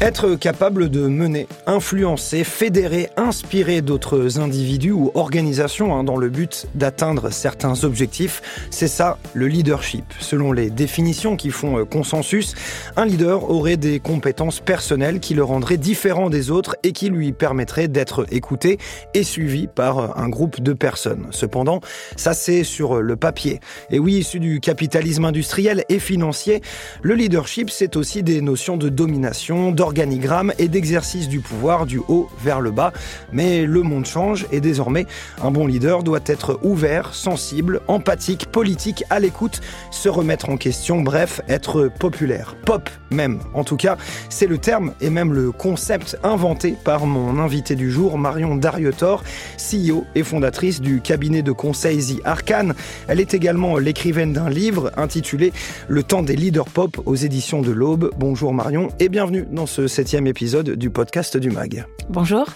Être capable de mener, influencer, fédérer, inspirer d'autres individus ou organisations hein, dans le but d'atteindre certains objectifs, c'est ça le leadership. Selon les définitions qui font euh, consensus, un leader aurait des compétences personnelles qui le rendraient différent des autres et qui lui permettraient d'être écouté et suivi par euh, un groupe de personnes. Cependant, ça c'est sur le papier. Et oui, issu du capitalisme industriel et financier, le leadership c'est aussi des notions de domination, d'organigramme et d'exercice du pouvoir du haut vers le bas. Mais le monde change et désormais, un bon leader doit être ouvert, sensible, empathique, politique, à l'écoute, se remettre en question, bref, être populaire. Pop même. En tout cas, c'est le terme et même le concept inventé par mon invité du jour, Marion Darietor, CEO et fondatrice du cabinet de conseil The Arcane. Elle est également l'écrivaine d'un livre intitulé Le temps des leaders pop aux éditions de l'Aube. Bonjour Marion et bienvenue dans ce septième épisode du podcast du MAG. Bonjour.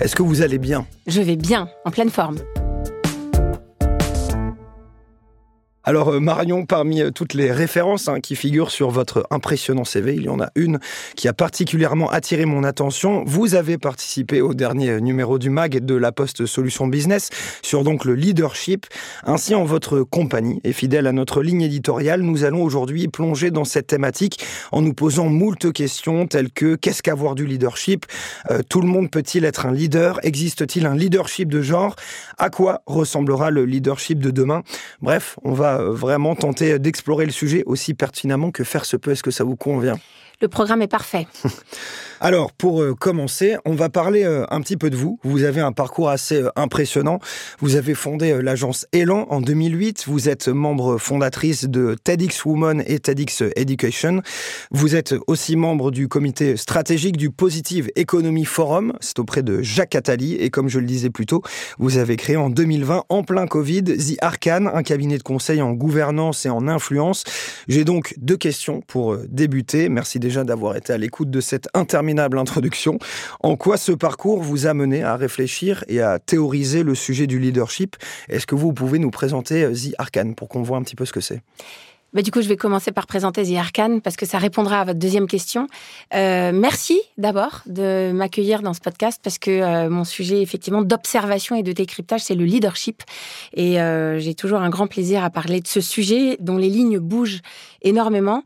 Est-ce que vous allez bien? Je vais bien, en pleine forme. Alors euh, Marion, parmi euh, toutes les références hein, qui figurent sur votre impressionnant CV, il y en a une qui a particulièrement attiré mon attention. Vous avez participé au dernier euh, numéro du MAG de la Poste Solutions Business sur donc le leadership. Ainsi, en votre compagnie et fidèle à notre ligne éditoriale, nous allons aujourd'hui plonger dans cette thématique en nous posant moult questions telles que qu'est-ce qu'avoir du leadership? Tout le monde peut-il être un leader? Existe-t-il un leadership de genre? À quoi ressemblera le leadership de demain? Bref, on va vraiment tenter d'explorer le sujet aussi pertinemment que faire se peut. Est-ce que ça vous convient? Le programme est parfait. Alors, pour euh, commencer, on va parler euh, un petit peu de vous. Vous avez un parcours assez euh, impressionnant. Vous avez fondé l'agence Elan en 2008. Vous êtes membre fondatrice de TEDx Women et TEDx Education. Vous êtes aussi membre du comité stratégique du Positive Economy Forum. C'est auprès de Jacques Attali. Et comme je le disais plus tôt, vous avez créé en 2020, en plein Covid, The Arcane, un cabinet de conseil en gouvernance et en influence. J'ai donc deux questions pour débuter. Merci déjà d'avoir été à l'écoute de cette interview introduction. En quoi ce parcours vous a mené à réfléchir et à théoriser le sujet du leadership? Est-ce que vous pouvez nous présenter euh, The Arcane pour qu'on voit un petit peu ce que c'est? Bah, du coup, je vais commencer par présenter The Arcane parce que ça répondra à votre deuxième question. Euh, merci d'abord de m'accueillir dans ce podcast parce que euh, mon sujet, effectivement, d'observation et de décryptage, c'est le leadership. Et j'ai toujours un grand plaisir à parler de ce sujet dont les lignes bougent énormément.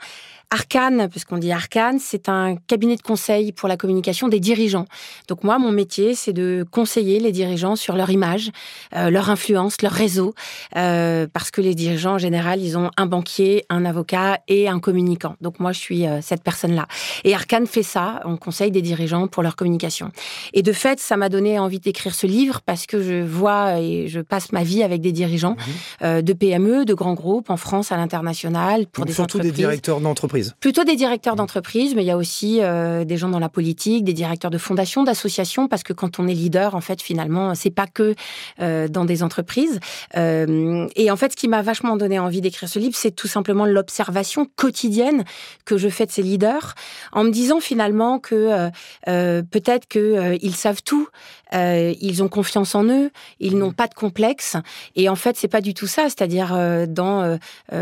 Arcane, puisqu'on dit Arcane, c'est un cabinet de conseil pour la communication des dirigeants. Donc moi, mon métier, c'est de conseiller les dirigeants sur leur image, euh, leur influence, leur réseau, euh, parce que les dirigeants, en général, ils ont un banquier, un avocat et un communicant. Donc moi, je suis euh, cette personne-là. Et Arcane fait ça, on conseille des dirigeants pour leur communication. Et de fait, ça m'a donné envie d'écrire ce livre parce que je vois et je passe ma vie avec des dirigeants mmh. de PME, de grands groupes, en France, à l'international, pour des surtout des directeurs d'entreprise. Plutôt des directeurs d'entreprise, mais il y a aussi euh, des gens dans la politique, des directeurs de fondations, d'associations, parce que quand on est leader, en fait, finalement, c'est pas que euh, dans des entreprises. Euh, et en fait, ce qui m'a vachement donné envie d'écrire ce livre, c'est tout simplement l'observation quotidienne que je fais de ces leaders, en me disant finalement que peut-être qu'ils savent tout, ils ont confiance en eux, ils n'ont pas de complexe, et en fait, c'est pas du tout ça. C'est-à-dire, dans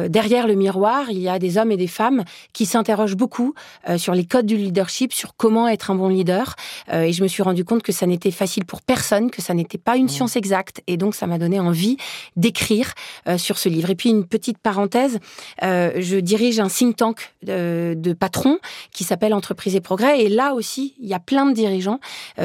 derrière le miroir, il y a des hommes et des femmes qui s'interroge beaucoup euh, sur les codes du leadership, sur comment être un bon leader. Euh, et je me suis rendu compte que ça n'était facile pour personne, que ça n'était pas une mmh. science exacte. Et donc, ça m'a donné envie d'écrire euh, sur ce livre. Et puis, une petite parenthèse, je dirige un think tank de, de patrons qui s'appelle Entreprise et Progrès. Et là aussi, il y a plein de dirigeants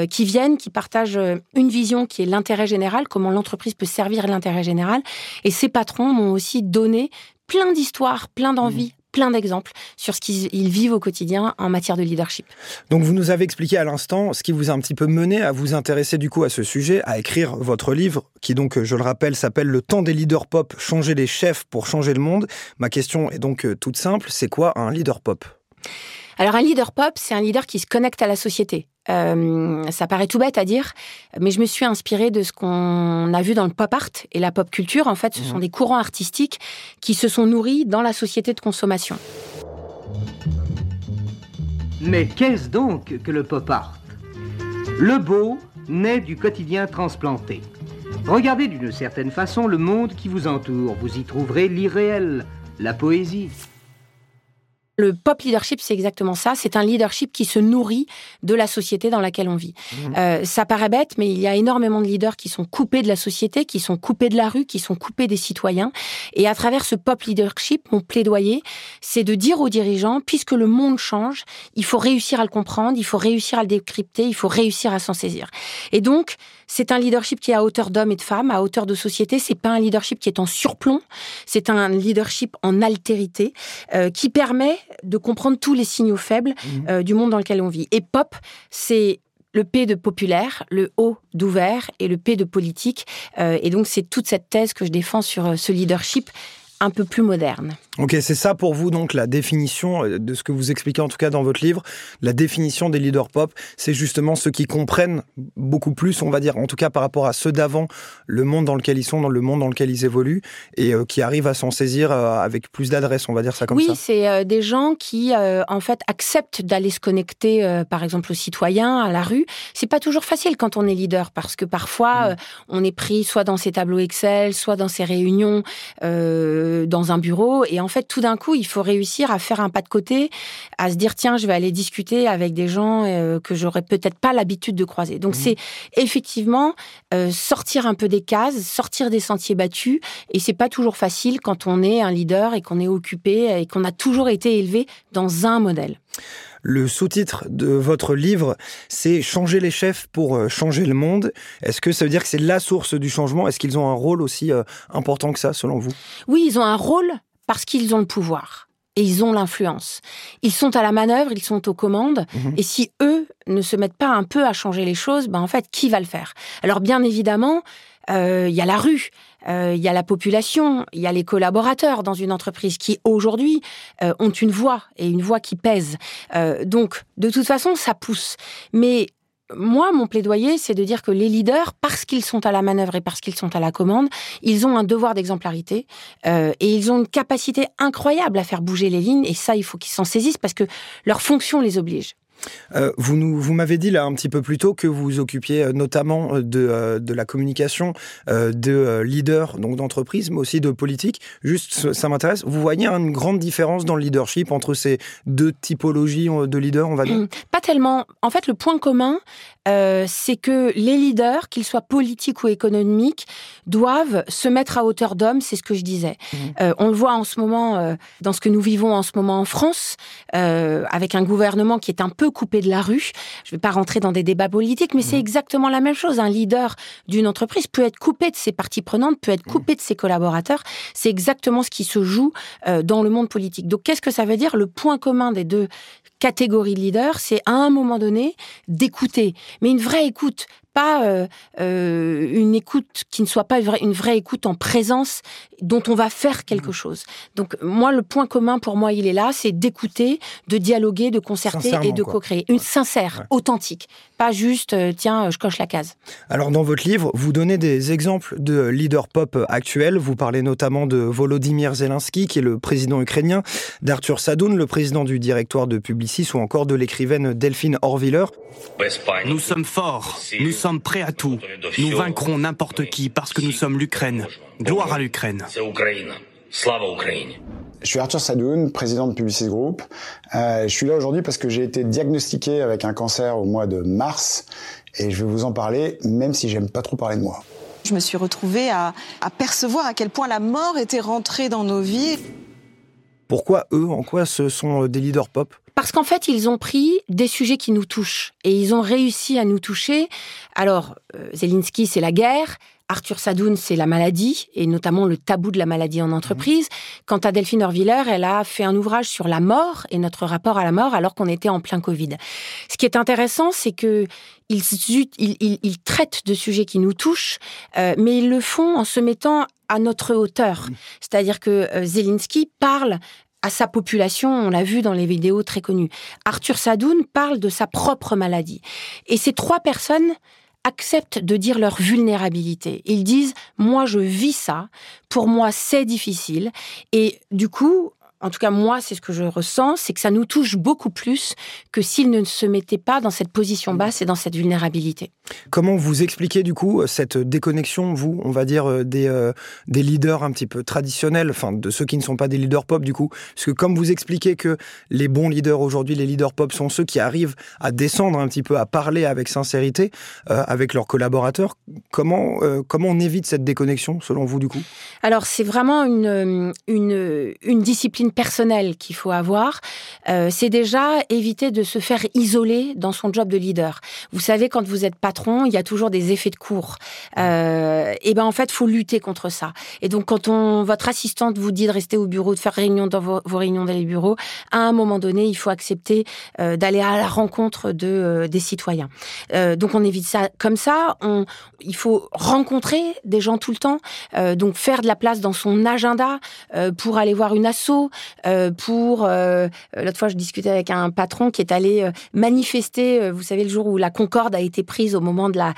qui viennent, qui partagent une vision qui est l'intérêt général, comment l'entreprise peut servir l'intérêt général. Et ces patrons m'ont aussi donné plein d'histoires, plein d'envies, mmh plein d'exemples sur ce qu'ils vivent au quotidien en matière de leadership. Donc vous nous avez expliqué à l'instant ce qui vous a un petit peu mené à vous intéresser du coup à ce sujet, à écrire votre livre qui donc, je le rappelle, s'appelle Le temps des leaders pop, changer les chefs pour changer le monde. Ma question est donc euh, toute simple, c'est quoi un leader pop? Alors un leader pop, c'est un leader qui se connecte à la société. Euh, ça paraît tout bête à dire, mais je me suis inspirée de ce qu'on a vu dans le pop art et la pop culture. En fait, ce sont mhm. des courants artistiques qui se sont nourris dans la société de consommation. Mais qu'est-ce donc que le pop art? Le beau naît du quotidien transplanté. Regardez d'une certaine façon le monde qui vous entoure. Vous y trouverez l'irréel, la poésie. Le pop leadership, c'est exactement ça. C'est un leadership qui se nourrit de la société dans laquelle on vit. Mmh. Euh, ça paraît bête, mais il y a énormément de leaders qui sont coupés de la société, qui sont coupés de la rue, qui sont coupés des citoyens. Et à travers ce pop leadership, mon plaidoyer, c'est de dire aux dirigeants, puisque le monde change, il faut réussir à le comprendre, il faut réussir à le décrypter, il faut réussir à s'en saisir. Et donc, c'est un leadership qui est à hauteur d'hommes et de femmes, à hauteur de société. C'est pas un leadership qui est en surplomb. C'est un leadership en altérité euh, qui permet de comprendre tous les signaux faibles mhm. euh, du monde dans lequel on vit. Et pop, c'est le P de populaire, le O d'ouvert et le P de politique. Euh, et donc, c'est toute cette thèse que je défends sur ce leadership un peu plus moderne. Ok, c'est ça pour vous donc la définition euh, de ce que vous expliquez en tout cas dans votre livre, la définition des leaders pop, c'est justement ceux qui comprennent beaucoup plus, on va dire, en tout cas par rapport à ceux d'avant, le monde dans lequel ils sont, dans le monde dans lequel ils évoluent, et euh, qui arrivent à s'en saisir euh, avec plus d'adresse, on va dire ça comme ça. Oui, c'est des gens qui en fait acceptent d'aller se connecter, par exemple aux citoyens, à la rue. C'est pas toujours facile quand on est leader parce que parfois mm. on est pris soit dans ses tableaux Excel, soit dans ses réunions dans un bureau, et en fait, tout d'un coup, il faut réussir à faire un pas de côté, à se dire tiens, je vais aller discuter avec des gens euh, que j'aurais peut-être pas l'habitude de croiser. Donc, mmh. c'est effectivement euh, sortir un peu des cases, sortir des sentiers battus, et c'est pas toujours facile quand on est un leader et qu'on est occupé et qu'on a toujours été élevé dans un modèle. Le sous-titre de votre livre, c'est Changer les chefs pour euh, changer le monde. Est-ce que ça veut dire que c'est la source du changement? Est-ce qu'ils ont un rôle aussi important que ça, selon vous? Oui, ils ont un rôle, parce qu'ils ont le pouvoir et ils ont l'influence. Ils sont à la manœuvre, ils sont aux commandes, mhm. et si eux ne se mettent pas un peu à changer les choses, ben en fait, qui va le faire? Alors bien évidemment, euh, il y a la rue, euh, il y a la population, il y a les collaborateurs dans une entreprise qui aujourd'hui euh, ont une voix et une voix qui pèse. donc de toute façon, ça pousse. Mais moi, mon plaidoyer, c'est de dire que les leaders, parce qu'ils sont à la manœuvre et parce qu'ils sont à la commande, ils ont un devoir d'exemplarité euh, et ils ont une capacité incroyable à faire bouger les lignes. Et ça, il faut qu'ils s'en saisissent parce que leur fonction les oblige. Euh, vous nous, vous m'avez dit là un petit peu plus tôt que vous occupiez euh, notamment euh, de, de la communication de leaders donc d'entreprise, mais aussi de politique. Juste, ça m'intéresse. Vous voyez une grande différence dans le leadership entre ces deux typologies de leaders, on va dire? Pas tellement. En fait, le point commun, c'est que les leaders, qu'ils soient politiques ou économiques, doivent se mettre à hauteur d'homme. C'est ce que je disais. Mmh. on le voit en ce moment dans ce que nous vivons en ce moment en France, avec un gouvernement qui est un peu coupé de la rue. Je ne vais pas rentrer dans des débats politiques, mais c'est mmh. exactement la même chose. Un leader d'une entreprise peut être coupé de ses parties prenantes, peut être mmh. coupé de ses collaborateurs. C'est exactement ce qui se joue euh, dans le monde politique. Donc, qu'est-ce que ça veut dire? Le point commun des deux catégories de leaders, c'est à un moment donné d'écouter, mais une vraie écoute, pas euh, euh, une écoute qui ne soit pas une vraie, écoute en présence dont on va faire quelque mmh. chose. Donc moi, le point commun pour moi, il est là, c'est d'écouter, de dialoguer, de concerter et de co-créer. Une sincère, authentique, pas juste euh, tiens, je coche la case. Alors dans votre livre, vous donnez des exemples de leaders pop actuels. Vous parlez notamment de Volodymyr Zelensky, qui est le président ukrainien, d'Arthur Sadoun, le président du directoire de Publicis, ou encore de l'écrivaine Delphine Orviller. Nous sommes forts. Nous sommes sommes prêts à tout. Nous vaincrons n'importe qui parce que nous sommes l'Ukraine. Gloire à l'Ukraine. Je suis Arthur Sadoun, président de Publicis Group. Euh, je suis là aujourd'hui parce que j'ai été diagnostiqué avec un cancer au mois de mars et je vais vous en parler même si j'aime pas trop parler de moi. Je me suis retrouvée à, à percevoir à quel point la mort était rentrée dans nos vies. Pourquoi eux? En quoi ce sont des leaders pop? Parce qu'en fait, ils ont pris des sujets qui nous touchent et ils ont réussi à nous toucher. Alors, euh, Zelensky, c'est la guerre. Arthur Sadoun, c'est la maladie, et notamment le tabou de la maladie en entreprise. Quant à Delphine Orviller, elle a fait un ouvrage sur la mort et notre rapport à la mort alors qu'on était en plein Covid. Ce qui est intéressant, c'est que ils, traitent de sujets qui nous touchent, euh, mais ils le font en se mettant à notre hauteur. C'est-à-dire que euh, Zelensky parle à sa population, on l'a vu dans les vidéos très connues. Arthur Sadoun parle de sa propre maladie. Et ces trois personnes acceptent de dire leur vulnérabilité. Ils disent, moi je vis ça, pour moi c'est difficile. Et du coup, en tout cas moi, c'est ce que je ressens, c'est que ça nous touche beaucoup plus que s'ils ne se mettaient pas dans cette position mm. basse et dans cette vulnérabilité. Comment vous expliquez du coup cette déconnexion, vous, on va dire, euh, des, euh, des leaders un petit peu traditionnels, enfin de ceux qui ne sont pas des leaders pop du coup? Parce que comme vous expliquez que les bons leaders aujourd'hui, les leaders pop sont ceux qui arrivent à descendre un petit peu, à parler avec sincérité euh, avec leurs collaborateurs, comment, comment on évite cette déconnexion selon vous du coup? Alors c'est vraiment une, une, une, discipline personnelle qu'il faut avoir. c'est déjà éviter de se faire isoler dans son job de leader. Vous savez, quand vous êtes patron, il y a toujours des effets de cours. Euh, et ben en fait, faut lutter contre ça. Et donc, quand on, votre assistante vous dit de rester au bureau, de faire réunion dans vos, réunions dans les bureaux, à un moment donné, il faut accepter euh, d'aller à la rencontre de euh, des citoyens. donc, on évite ça comme ça. On, il faut rencontrer des gens tout le temps. donc, faire de la place dans son agenda pour aller voir une asso. Pour l'autre fois, je discutais avec un patron qui est allé manifester. vous savez, le jour où la Concorde a été prise au moment de la,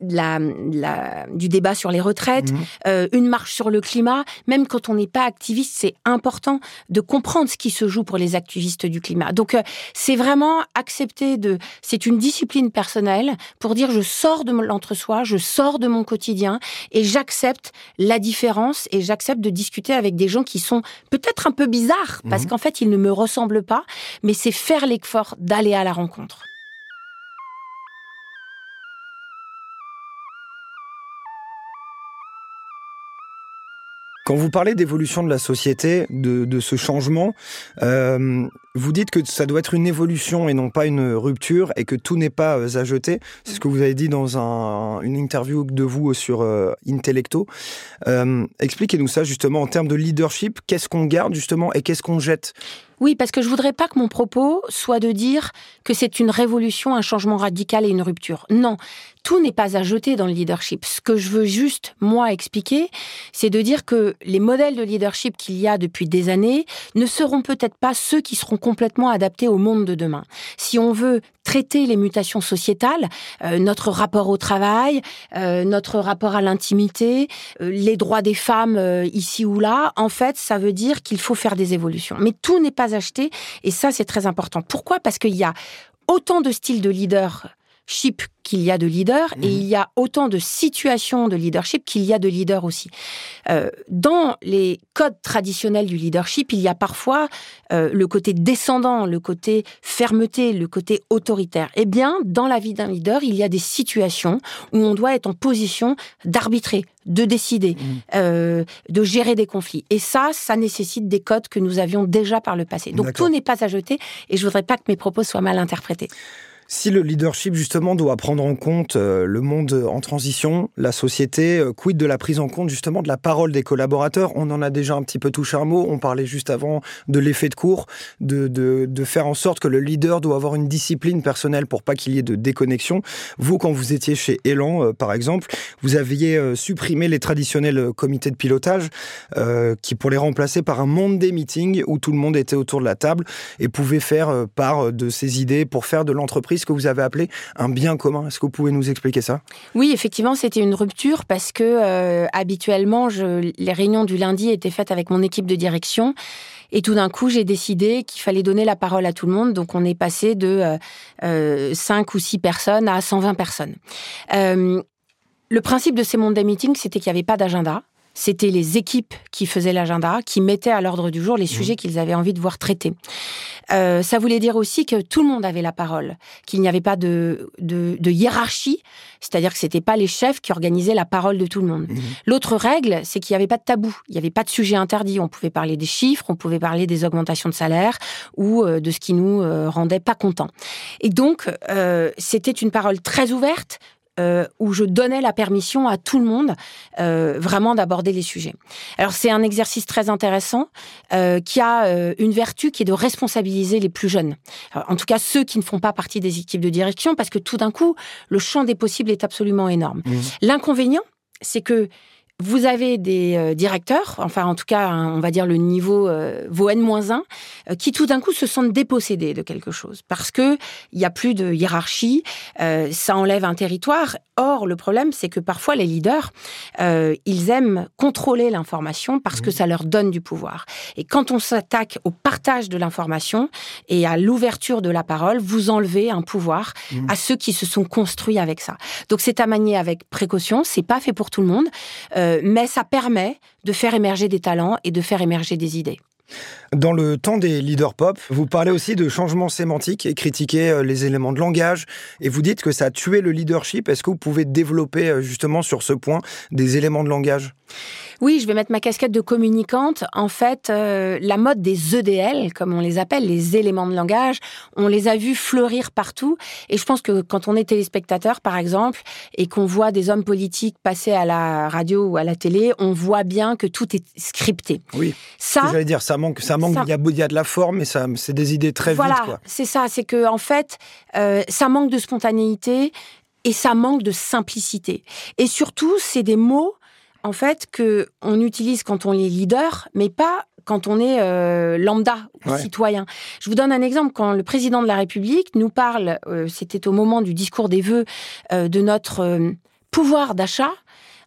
la, la du débat sur les retraites, mhm. euh, une marche sur le climat. Même quand on n'est pas activiste, c'est important de comprendre ce qui se joue pour les activistes du climat. Donc, euh, c'est vraiment accepter de. C'est une discipline personnelle pour dire je sors de l'entre-soi, je sors de mon quotidien et j'accepte la différence et j'accepte de discuter avec des gens qui sont peut-être un peu bizarres parce mhm. qu'en fait, ils ne me ressemblent pas, mais c'est faire l'effort d'aller à la rencontre. Quand vous parlez d'évolution de la société, de, de ce changement, euh, vous dites que ça doit être une évolution et non pas une rupture et que tout n'est pas euh, à jeter. C'est ce que vous avez dit dans un, une interview de vous sur euh, Intellecto. Euh, Expliquez-nous ça justement en termes de leadership. Qu'est-ce qu'on garde justement et qu'est-ce qu'on jette? Oui, parce que je voudrais pas que mon propos soit de dire que c'est une révolution, un changement radical et une rupture. Non, tout n'est pas à jeter dans le leadership. Ce que je veux juste, moi, expliquer, c'est de dire que les modèles de leadership qu'il y a depuis des années ne seront peut-être pas ceux qui seront complètement adaptés au monde de demain. Si on veut traiter les mutations sociétales, euh, notre rapport au travail, euh, notre rapport à l'intimité, euh, les droits des femmes ici ou là, en fait, ça veut dire qu'il faut faire des évolutions. Mais tout n'est pas acheté et ça, c'est très important. Pourquoi? Parce qu'il y a autant de styles de leadership qu'il y a de leaders et mhm. il y a autant de situations de leadership qu'il y a de leaders aussi. Euh, dans les codes traditionnels du leadership, il y a parfois euh, le côté descendant, le côté fermeté, le côté autoritaire. Eh bien, dans la vie d'un leader, il y a des situations où on doit être en position d'arbitrer, de décider, mhm. euh, de gérer des conflits. Et ça, ça nécessite des codes que nous avions déjà par le passé. Donc tout n'est pas à jeter et je voudrais pas que mes propos soient mal interprétés. Si le leadership justement doit prendre en compte euh, le monde en transition, la société, euh, quid de la prise en compte justement de la parole des collaborateurs? On en a déjà un petit peu touché un mot, on parlait juste avant de l'effet de cours, de, de, faire en sorte que le leader doit avoir une discipline personnelle pour pas qu'il y ait de déconnexion. Vous, quand vous étiez chez Elan, euh, par exemple, vous aviez supprimé les traditionnels comités de pilotage qui pour les remplacer par un monde des meetings où tout le monde était autour de la table et pouvait faire part de ses idées pour faire de l'entreprise ce que vous avez appelé un bien commun. Est-ce que vous pouvez nous expliquer ça? Oui, effectivement, c'était une rupture parce que euh, habituellement, les réunions du lundi étaient faites avec mon équipe de direction. Et tout d'un coup, j'ai décidé qu'il fallait donner la parole à tout le monde. Donc, on est passé de euh, euh, 5 ou 6 personnes à 120 personnes. Euh, le principe de ces Monday Meetings, c'était qu'il n'y avait pas d'agenda. C'était les équipes qui faisaient l'agenda, qui mettaient à l'ordre du jour les mmh. sujets qu'ils avaient envie de voir traités. Euh, ça voulait dire aussi que tout le monde avait la parole, qu'il n'y avait pas de, de, de hiérarchie, c'est-à-dire que c'était pas les chefs qui organisaient la parole de tout le monde. Mmh. L'autre règle, c'est qu'il n'y avait pas de tabou, il n'y avait pas de sujet interdit. On pouvait parler des chiffres, on pouvait parler des augmentations de salaire ou euh, de ce qui nous euh, rendait pas contents. Et donc, c'était une parole très ouverte, euh, où je donnais la permission à tout le monde euh, vraiment d'aborder les sujets. Alors c'est un exercice très intéressant euh, qui a euh, une vertu qui est de responsabiliser les plus jeunes. en tout cas ceux qui ne font pas partie des équipes de direction parce que tout d'un coup le champ des possibles est absolument énorme. Mmh. L'inconvénient c'est que vous avez des euh, directeurs, enfin en tout cas, on va dire le niveau euh, vos N-1, euh, qui tout d'un coup se sentent dépossédés de quelque chose parce que il y a plus de hiérarchie, ça enlève un territoire. Or, le problème, c'est que parfois les leaders, euh, ils aiment contrôler l'information parce que mmh. ça leur donne du pouvoir. Et quand on s'attaque au partage de l'information et à l'ouverture de la parole, vous enlevez un pouvoir mmh. à ceux qui se sont construits avec ça. Donc c'est à manier avec précaution, c'est pas fait pour tout le monde, euh, mais ça permet de faire émerger des talents et de faire émerger des idées. Dans le temps des leaders pop, vous parlez aussi de changement sémantique et critiquez euh, les éléments de langage et vous dites que ça a tué le leadership. Est-ce que vous pouvez développer euh, justement sur ce point des éléments de langage? Oui, je vais mettre ma casquette de communicante. En fait, euh, la mode des EDL, comme on les appelle, les éléments de langage, on les a vus fleurir partout. Et je pense que quand on est téléspectateur, par exemple, et qu'on voit des hommes politiques passer à la radio ou à la télé, on voit bien que tout est scripté. Oui. Ça, j'allais dire, ça manque, ça manque. Il y, a, il y a de la forme, mais ça, c'est des idées très voilà, vite. Voilà, c'est ça. C'est que en fait, euh, ça manque de spontanéité et ça manque de simplicité. Et surtout, c'est des mots en fait, que on utilise quand on est leader, mais pas quand on est euh, lambda citoyen. Je vous donne un exemple. Quand le président de la République nous parle, euh, c'était au moment du discours des vœux, euh, de notre pouvoir d'achat,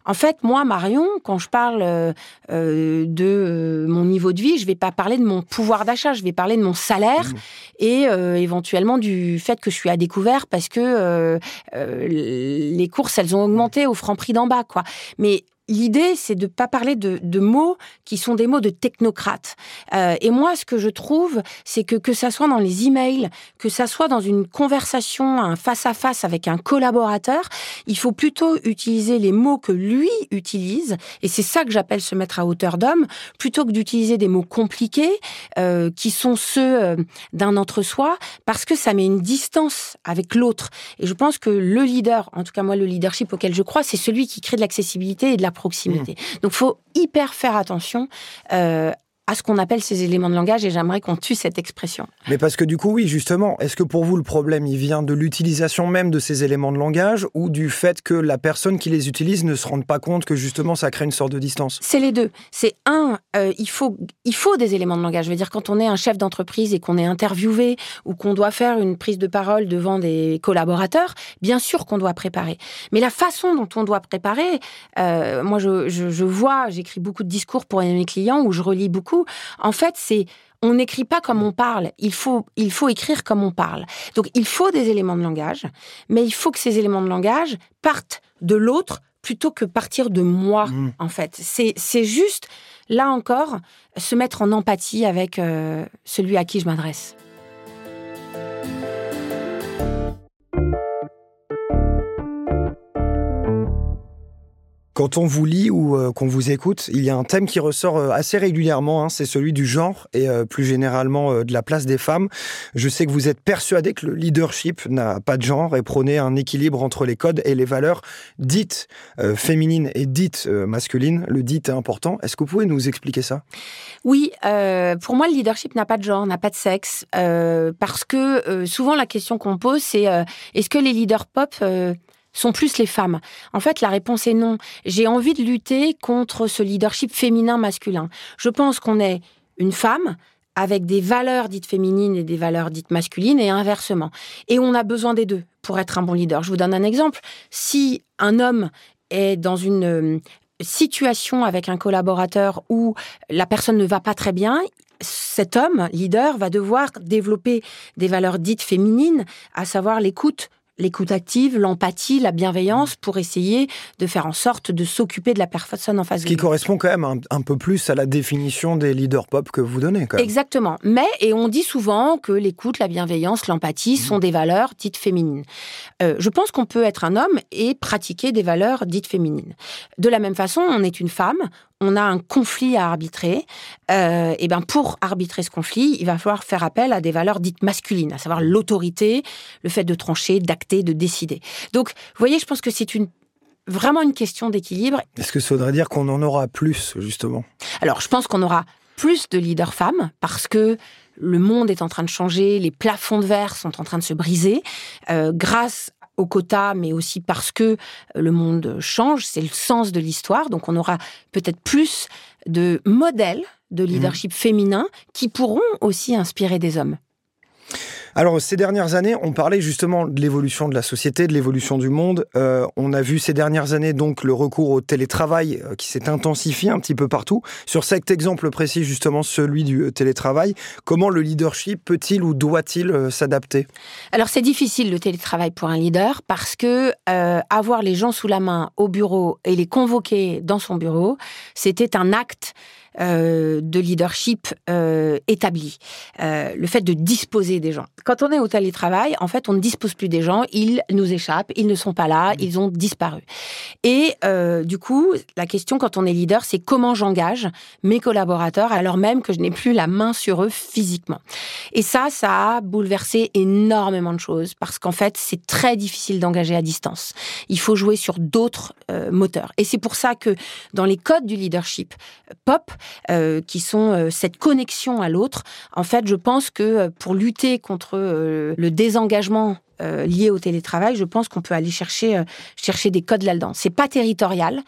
en fait, moi, Marion, quand je parle de mon niveau de vie, je vais pas parler de mon pouvoir d'achat, je vais parler de mon salaire mmh. et éventuellement du fait que je suis à découvert parce que les courses, elles ont augmenté au franc prix d'en bas, quoi. Mais L'idée, c'est de ne pas parler de, mots qui sont des mots de technocrates. Euh, et moi, ce que je trouve, c'est que que ça soit dans les emails, que ça soit dans une conversation, un face à face avec un collaborateur, il faut plutôt utiliser les mots que lui utilise. Et c'est ça que j'appelle se mettre à hauteur d'homme, plutôt que d'utiliser des mots compliqués euh, qui sont ceux euh, d'un entre-soi, parce que ça met une distance avec l'autre. Et je pense que le leader, en tout cas moi, le leadership auquel je crois, c'est celui qui crée de l'accessibilité et de la proximité. Mmh. Donc, faut hyper faire attention euh, à ce qu'on appelle ces éléments de langage et j'aimerais qu'on tue cette expression. Mais parce que du coup, oui, justement, est-ce que pour vous le problème, il vient de l'utilisation même de ces éléments de langage ou du fait que la personne qui les utilise ne se rende pas compte que justement ça crée une sorte de distance? C'est les deux. C'est un, euh, il, faut, il faut des éléments de langage. Je veux dire, quand on est un chef d'entreprise et qu'on est interviewé ou qu'on doit faire une prise de parole devant des collaborateurs, bien sûr qu'on doit préparer. Mais la façon dont on doit préparer, euh, moi je, je, je vois, j'écris beaucoup de discours pour mes clients où je relis beaucoup en fait, c'est on n'écrit pas comme on parle, il faut, il faut écrire comme on parle. Donc il faut des éléments de langage, mais il faut que ces éléments de langage partent de l'autre plutôt que partir de moi, mmh. en fait. C'est juste, là encore, se mettre en empathie avec euh, celui à qui je m'adresse. Quand on vous lit ou euh, qu'on vous écoute, il y a un thème qui ressort euh, assez régulièrement, hein, c'est celui du genre et euh, plus généralement de la place des femmes. Je sais que vous êtes persuadé que le leadership n'a pas de genre et prônez un équilibre entre les codes et les valeurs dites féminines et dites masculines. Le dit est important. Est-ce que vous pouvez nous expliquer ça? Oui, pour moi, le leadership n'a pas de genre, n'a pas de sexe, parce que souvent la question qu'on pose, c'est est-ce que les leaders pop sont plus les femmes En fait, la réponse est non. J'ai envie de lutter contre ce leadership féminin-masculin. Je pense qu'on est une femme avec des valeurs dites féminines et des valeurs dites masculines et inversement. Et on a besoin des deux pour être un bon leader. Je vous donne un exemple. Si un homme est dans une euh, situation avec un collaborateur où la personne ne va pas très bien, cet homme, leader, va devoir développer des valeurs dites féminines, à savoir l'écoute, l'écoute active, l'empathie, la bienveillance pour essayer de faire en sorte de s'occuper de la personne en face. Ce qui correspond quand même un, peu plus à la définition des leaders pop que vous donnez. Exactement. Mais, et on dit souvent que l'écoute, la bienveillance, l'empathie mmh. sont des valeurs dites féminines. Euh, je pense qu'on peut être un homme et pratiquer des valeurs dites féminines. De la même façon, on est une femme, on a un conflit à arbitrer, euh, et ben pour arbitrer ce conflit, il va falloir faire appel à des valeurs dites masculines, à savoir l'autorité, le fait de trancher, d'acter, de décider. Donc, vous voyez, je pense que c'est une vraiment une question d'équilibre. Est-ce que ça voudrait dire qu'on en aura plus, justement? Alors, je pense qu'on aura plus de leaders femmes parce que le monde est en train de changer, les plafonds de verre sont en train de se briser euh, grâce au quota, mais aussi parce que le monde change, c'est le sens de l'histoire. Donc on aura peut-être plus de modèles de leadership mmh. féminin qui pourront aussi inspirer des hommes. Alors, ces dernières années, on parlait justement de l'évolution de la société, de l'évolution du monde. Euh, on a vu ces dernières années donc le recours au télétravail euh, qui s'est intensifié un petit peu partout. Sur cet exemple précis, justement celui du euh, télétravail, comment le leadership peut-il ou doit-il s'adapter? Alors, c'est difficile le télétravail pour un leader parce que avoir les gens sous la main au bureau et les convoquer dans son bureau, c'était un acte euh, de leadership euh, établi. Euh, le fait de disposer des gens. Quand on est au télétravail, en fait, on ne dispose plus des gens, ils nous échappent, ils ne sont pas là, mmh. ils ont disparu. Et du coup, la question quand on est leader, c'est comment j'engage mes collaborateurs alors même que je n'ai plus la main sur eux physiquement. Et ça, ça a bouleversé énormément de choses parce qu'en fait, c'est très difficile d'engager à distance. Il faut jouer sur d'autres moteurs. Et c'est pour ça que dans les codes du leadership pop, euh, qui sont euh, cette connexion à l'autre. En fait, je pense que euh, pour lutter contre le désengagement lié au télétravail, je pense qu'on peut aller chercher chercher des codes là-dedans. C'est pas territorial,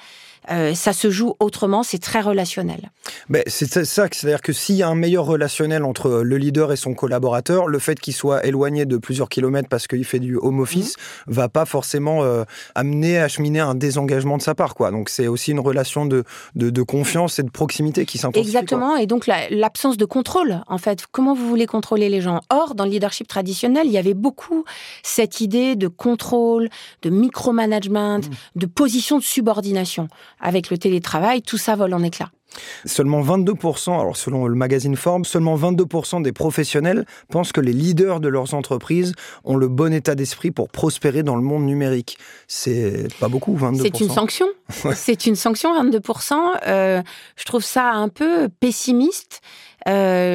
euh, ça se joue autrement, c'est très relationnel. Mais c'est ça, c'est-à-dire que s'il y a un meilleur relationnel entre le leader et son collaborateur, le fait qu'il soit éloigné de plusieurs kilomètres parce qu'il fait du home office ne mhm. va pas forcément euh, amener, acheminer un désengagement de sa part. Quoi. Donc c'est aussi une relation de, de, confiance et de proximité qui s'intensifie. Exactement, et donc l'absence de contrôle, en fait. Comment vous voulez contrôler les gens? Or, dans le leadership traditionnel, il y avait beaucoup cette idée de contrôle, de micromanagement, mmh. de position de subordination avec le télétravail, tout ça vole en éclats. Seulement 22%, alors selon le magazine Forbes, seulement 22% des professionnels pensent que les leaders de leurs entreprises ont le bon état d'esprit pour prospérer dans le monde numérique. C'est pas beaucoup, 22%. C'est une sanction. C'est une sanction, 22%. Euh, je trouve ça un peu pessimiste. Euh,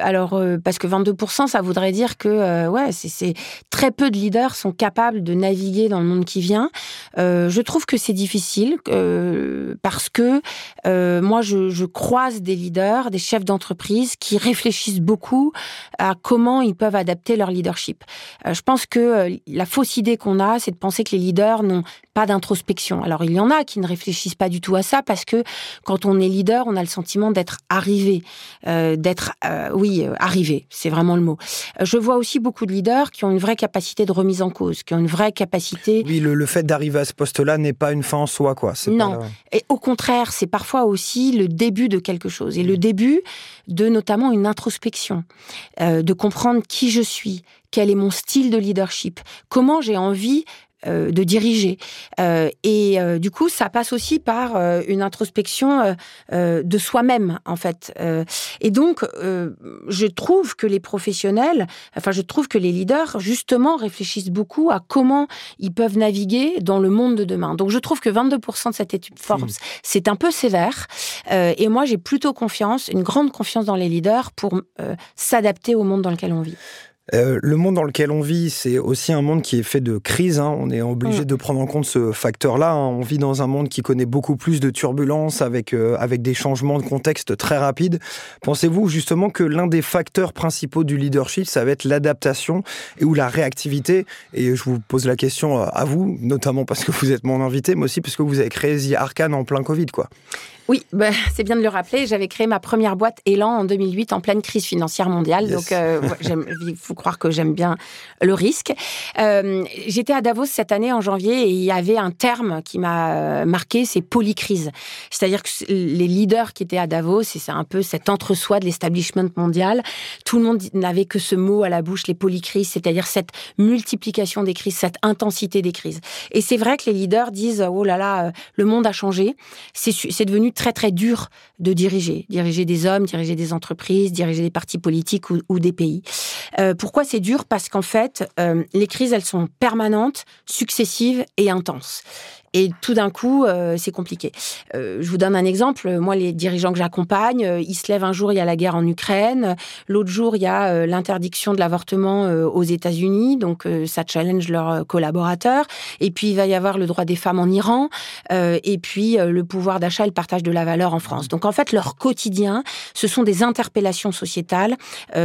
alors, euh, parce que 22%, ça voudrait dire que euh, ouais, c'est très peu de leaders sont capables de naviguer dans le monde qui vient. je trouve que c'est difficile parce que moi, je, croise des leaders, des chefs d'entreprise qui réfléchissent beaucoup à comment ils peuvent adapter leur leadership. je pense que la fausse idée qu'on a, c'est de penser que les leaders n'ont pas d'introspection. Alors, il y en a qui ne réfléchissent pas du tout à ça parce que quand on est leader, on a le sentiment d'être arrivé. Euh, d'être, euh, oui, euh, arrivé, c'est vraiment le mot. Je vois aussi beaucoup de leaders qui ont une vraie capacité de remise en cause, qui ont une vraie capacité. Oui, le, fait d'arriver à ce poste-là n'est pas une fin en soi, quoi. Non, et au contraire, c'est parfois aussi le début de quelque chose, et le début de notamment une introspection, de comprendre qui je suis, quel est mon style de leadership, comment j'ai envie euh, de diriger. Euh, et euh, du coup, ça passe aussi par une introspection de soi-même, en fait. et donc, je trouve que les professionnels, enfin, je trouve que les leaders, justement, réfléchissent beaucoup à comment ils peuvent naviguer dans le monde de demain. Donc, je trouve que 22% de cette étude Forbes, mmh. c'est un peu sévère. et moi, j'ai plutôt confiance, une grande confiance dans les leaders pour s'adapter au monde dans lequel on vit. Euh, le monde dans lequel on vit, c'est aussi un monde qui est fait de crises. Hein. On est obligé mm. de prendre en compte ce facteur-là. Hein. On vit dans un monde qui connaît beaucoup plus de turbulences, avec, euh, avec des changements de contexte très rapides. Pensez-vous justement que l'un des facteurs principaux du leadership, ça va être l'adaptation et ou la réactivité? Et je vous pose la question à vous, notamment parce que vous êtes mon invité, mais aussi parce que vous avez créé The Arcane en plein Covid, quoi. Oui, bah, c'est bien de le rappeler. J'avais créé ma première boîte Elan en 2008 en pleine crise financière mondiale. Donc, euh, il faut croire que j'aime bien le risque. Euh, j'étais à Davos cette année en janvier et il y avait un terme qui m'a euh, marqué, c'est polycrise. C'est-à-dire que les leaders qui étaient à Davos, c'est un peu cet entre-soi de l'establishment mondial. Tout le monde n'avait que ce mot à la bouche, les polycrises, c'est-à-dire cette multiplication des crises, cette intensité des crises. Et c'est vrai que les leaders disent, oh là là, le monde a changé. C'est devenu très très dur de diriger, diriger des hommes, diriger des entreprises, diriger des partis politiques ou, des pays. Euh, pourquoi c'est dur? Parce qu'en fait, euh, les crises, elles sont permanentes, successives et intenses. Et tout d'un coup, euh, c'est compliqué. Euh, je vous donne un exemple. Moi, les dirigeants que j'accompagne, euh, ils se lèvent un jour, il y a la guerre en Ukraine. L'autre jour, il y a l'interdiction de l'avortement aux États-Unis. Donc, ça challenge leurs collaborateurs. Et puis, il va y avoir le droit des femmes en Iran. et puis, le pouvoir d'achat et le partage de la valeur en France. Donc, en fait, leur quotidien, ce sont des interpellations sociétales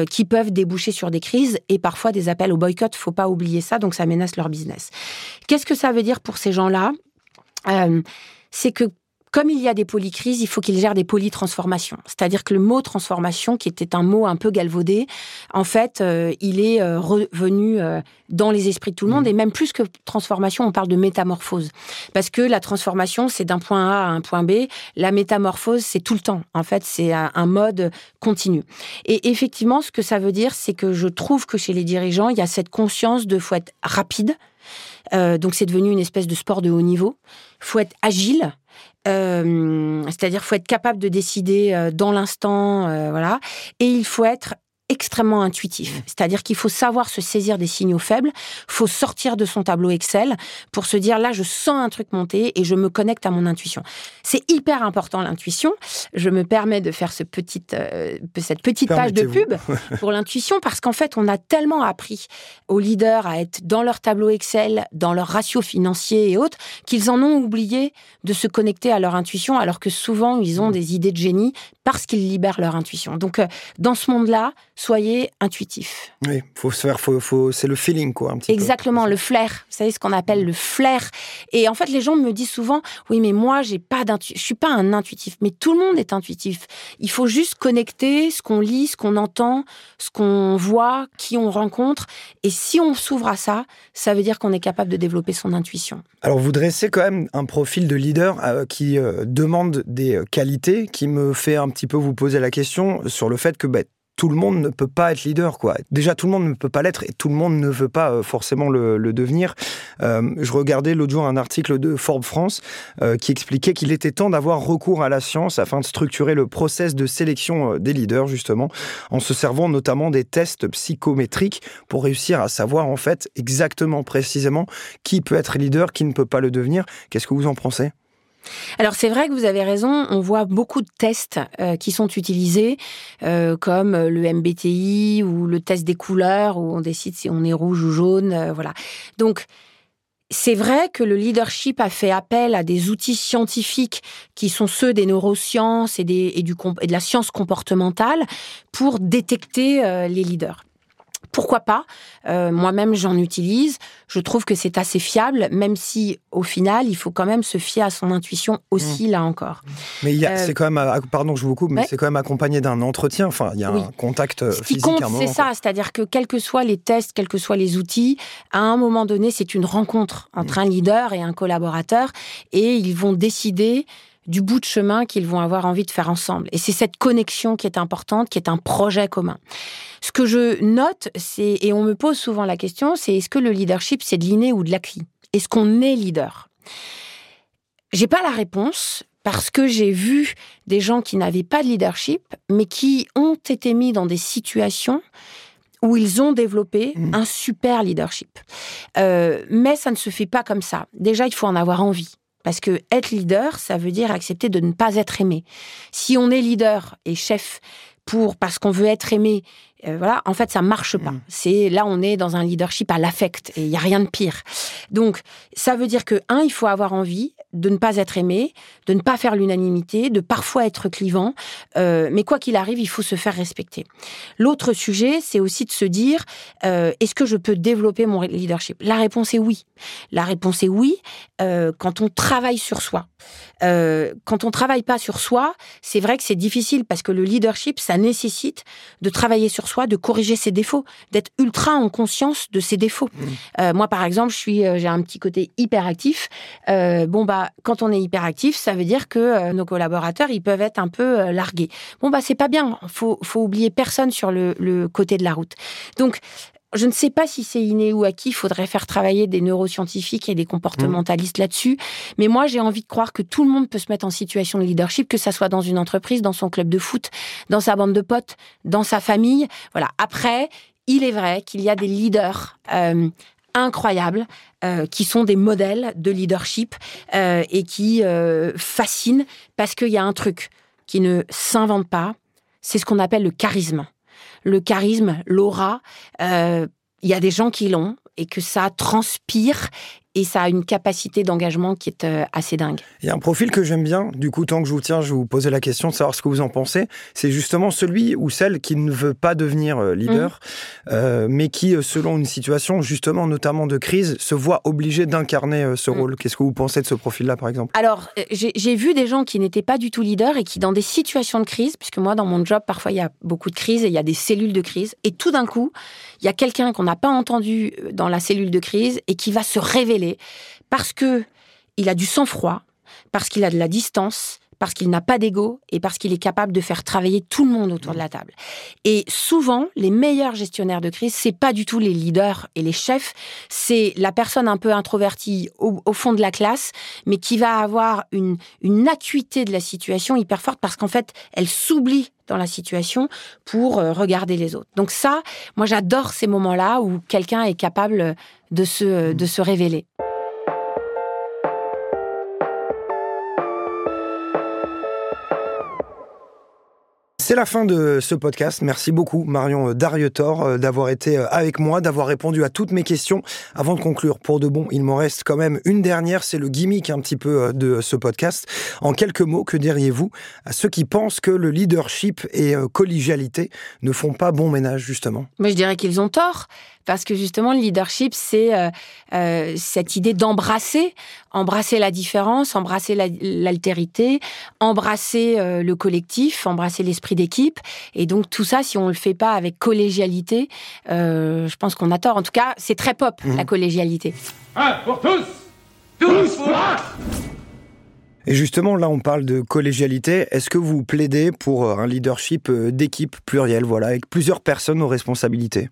qui peuvent déboucher sur des crises et parfois des appels au boycott. Faut pas oublier ça. Donc, ça menace leur business. Qu'est-ce que ça veut dire pour ces gens-là? Euh, c'est que comme il y a des polycrises, il faut qu'il gère des polytransformations. C'est-à-dire que le mot transformation, qui était un mot un peu galvaudé, en fait, euh, il est euh, revenu euh, dans les esprits de tout le monde. Mmh. Et même plus que transformation, on parle de métamorphose. Parce que la transformation, c'est d'un point A à un point B. La métamorphose, c'est tout le temps. En fait, c'est un, un mode continu. Et effectivement, ce que ça veut dire, c'est que je trouve que chez les dirigeants, il y a cette conscience de faut être rapide. Donc c'est devenu une espèce de sport de haut niveau. Faut être agile euh, c'est-à-dire, faut être capable de décider euh, dans l'instant, euh, voilà. Et il faut être extrêmement intuitif. Mmh. C'est-à-dire qu'il faut savoir se saisir des signaux faibles, faut sortir de son tableau Excel pour se dire là je sens un truc monter et je me connecte à mon intuition. C'est hyper important l'intuition. Je me permets de faire ce euh, cette petite page de pub pour l'intuition parce qu'en fait on a tellement appris aux leaders à être dans leur tableau Excel, dans leur ratio financier et autres qu'ils en ont oublié de se connecter à leur intuition alors que souvent ils ont mmh. des idées de génie parce qu'ils libèrent leur intuition. Donc euh, dans ce monde-là, soyez intuitif. Oui, faut se faire, faut, faut, c'est le feeling, quoi. Un petit Exactement, le flair. Vous savez ce qu'on appelle le flair. Et en fait, les gens me disent souvent, oui, mais moi, j'ai pas d'intuitif, je suis pas un intuitif. Mais tout le monde est intuitif. Il faut juste connecter ce qu'on lit, ce qu'on entend, ce qu'on voit, qui on rencontre. Et si on s'ouvre à ça, ça veut dire qu'on est capable de développer son intuition. Alors, vous dressez quand même un profil de leader euh, qui euh, demande des euh, qualités, qui me fait un petit peu vous poser la question sur le fait que bah, tout le monde ne peut pas être leader, quoi. Déjà, tout le monde ne peut pas l'être et tout le monde ne veut pas euh, forcément le, devenir. Euh, je regardais l'autre jour un article de Forbes France euh, qui expliquait qu'il était temps d'avoir recours à la science afin de structurer le process de sélection des leaders, justement, en se servant notamment des tests psychométriques pour réussir à savoir, en fait, exactement, précisément, qui peut être leader, qui ne peut pas le devenir. Qu'est-ce que vous en pensez? Alors c'est vrai que vous avez raison, on voit beaucoup de tests euh, qui sont utilisés, euh, comme le MBTI ou le test des couleurs, où on décide si on est rouge ou jaune, euh, voilà. Donc c'est vrai que le leadership a fait appel à des outils scientifiques qui sont ceux des neurosciences et, de la science comportementale pour détecter les leaders pourquoi pas euh, Moi-même, j'en utilise. Je trouve que c'est assez fiable, même si au final, il faut quand même se fier à son intuition aussi, mmh. là encore. Mais euh, c'est quand même, pardon, je vous coupe, mais c'est quand même accompagné d'un entretien. Enfin, il y a un contact Ce qui compte, c'est ça, c'est-à-dire que quels que soient les tests, quels que soient les outils, à un moment donné, c'est une rencontre entre mmh. un leader et un collaborateur, et ils vont décider du bout de chemin qu'ils vont avoir envie de faire ensemble. Et c'est cette connexion qui est importante, qui est un projet commun. Ce que je note, c'est, et on me pose souvent la question, c'est est-ce que le leadership, c'est de l'inné ou de l'acquis? Est-ce qu'on est leader? J'ai pas la réponse parce que j'ai vu des gens qui n'avaient pas de leadership, mais qui ont été mis dans des situations où ils ont développé mmh. un super leadership. Euh, mais ça ne se fait pas comme ça. Déjà, il faut en avoir envie. Parce que être leader, ça veut dire accepter de ne pas être aimé. Si on est leader et chef pour parce qu'on veut être aimé euh, voilà, en fait, ça marche pas. Mm. C'est là, on est dans un leadership à l'affect et il y a rien de pire. Donc, ça veut dire que un, il faut avoir envie de ne pas être aimé, de ne pas faire l'unanimité, de parfois être clivant, euh, mais quoi qu'il arrive, il faut se faire respecter. L'autre sujet, c'est aussi de se dire euh, est-ce que je peux développer mon leadership? La réponse est oui. La réponse est oui quand on travaille sur soi. quand on travaille pas sur soi, c'est vrai que c'est difficile parce que le leadership, ça nécessite de travailler sur soi de corriger ses défauts, d'être ultra en conscience de ses défauts. Mmh. Euh, moi, par exemple, je suis, euh, j'ai un petit côté hyperactif. Euh, bon bah, quand on est hyperactif, ça veut dire que nos collaborateurs, ils peuvent être un peu largués. Bon bah, c'est pas bien. Faut, faut oublier personne sur le, le côté de la route. Donc, je ne sais pas si c'est inné ou acquis. Il faudrait faire travailler des neuroscientifiques et des comportementalistes là-dessus. Mais moi, j'ai envie de croire que tout le monde peut se mettre en situation de leadership, que ça soit dans une entreprise, dans son club de foot, dans sa bande de potes, dans sa famille. Voilà. Après, il est vrai qu'il y a des leaders euh, incroyables euh, qui sont des modèles de leadership euh, et qui fascinent parce qu'il y a un truc qui ne s'invente pas. C'est ce qu'on appelle le charisme le charisme, l'aura. Euh, il y a des gens qui l'ont et que ça transpire et ça a une capacité d'engagement qui est euh, assez dingue. Il y a un profil que j'aime bien, du coup, tant que je vous tiens, je vais vous poser la question de savoir ce que vous en pensez. C'est justement celui ou celle qui ne veut pas devenir euh, leader, mmh. mais qui, selon une situation, justement, notamment de crise, se voit obligé d'incarner ce mmh. rôle. Qu'est-ce que vous pensez de ce profil-là, par exemple? Alors, j'ai vu des gens qui n'étaient pas du tout leaders et qui, dans des situations de crise, puisque moi, dans mon job, parfois, il y a beaucoup de crises et il y a des cellules de crise, et tout d'un coup, il y a quelqu'un qu'on n'a pas entendu dans la cellule de crise et qui va se révéler parce que il a du sang-froid, parce qu'il a de la distance, parce qu'il n'a pas d'ego et parce qu'il est capable de faire travailler tout le monde autour de la table. Et souvent, les meilleurs gestionnaires de crise, c'est pas du tout les leaders et les chefs, c'est la personne un peu introvertie au, fond de la classe, mais qui va avoir une, une acuité de la situation hyper forte parce qu'en fait, elle s'oublie dans la situation pour euh, regarder les autres. Donc ça, moi j'adore ces moments-là où quelqu'un est capable de se, de se révéler. C'est la fin de ce podcast. Merci beaucoup Marion Darietor euh, d'avoir été euh, avec moi, d'avoir répondu à toutes mes questions. Avant de conclure, pour de bon, il m'en reste quand même une dernière, c'est le gimmick un petit peu euh, de ce podcast. En quelques mots, que diriez-vous à ceux qui pensent que le leadership et collégialité ne font pas bon ménage justement? Mais je dirais qu'ils ont tort parce que justement le leadership c'est euh, euh, cette idée d'embrasser, embrasser la différence, embrasser l'altérité, embrasser euh, le collectif, embrasser l'esprit d'équipe. Et donc tout ça, si on le fait pas avec collégialité, je pense qu'on a tort. En tout cas, c'est très pop la mhm. collégialité. Un pour tous, tous pour un. Et justement, là, on parle de collégialité. Est-ce que vous plaidez pour euh, un leadership euh, d'équipe pluriel, voilà, avec plusieurs personnes aux responsabilités?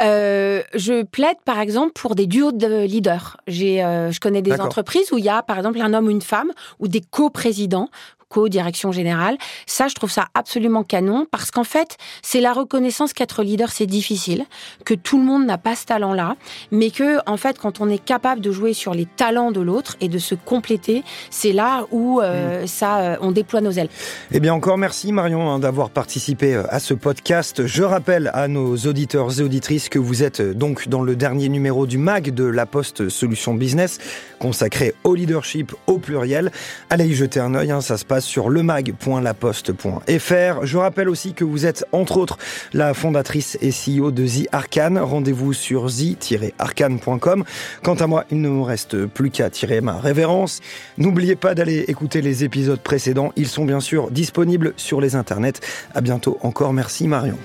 Euh, Je plaide, par exemple, pour des duos de leaders. J'ai, je connais des entreprises où il y a, par exemple, un homme ou une femme, ou des co-présidents co-direction générale. Ça, je trouve ça absolument canon parce qu'en fait, c'est la reconnaissance qu'être leader, c'est difficile, que tout le monde n'a pas ce talent-là, mais que, en fait, quand on est capable de jouer sur les talents de l'autre et de se compléter, c'est là où euh, mm. ça, euh, on déploie nos ailes. Eh bien, encore merci Marion hein, d'avoir participé euh, à ce podcast. Je rappelle à nos auditeurs et auditrices que vous êtes donc dans le dernier numéro du MAG de La Poste Solutions Business, consacré au leadership au pluriel. Allez y jeter un œil, hein, ça se passe sur lemag.laposte.fr. Je rappelle aussi que vous êtes entre autres la fondatrice et CEO de The Arcane. Rendez-vous sur the-arcane.com. Quant à moi, il ne me reste plus qu'à tirer ma révérence. N'oubliez pas d'aller écouter les épisodes précédents. Ils sont bien sûr disponibles sur les internets. À bientôt encore. Merci Marion.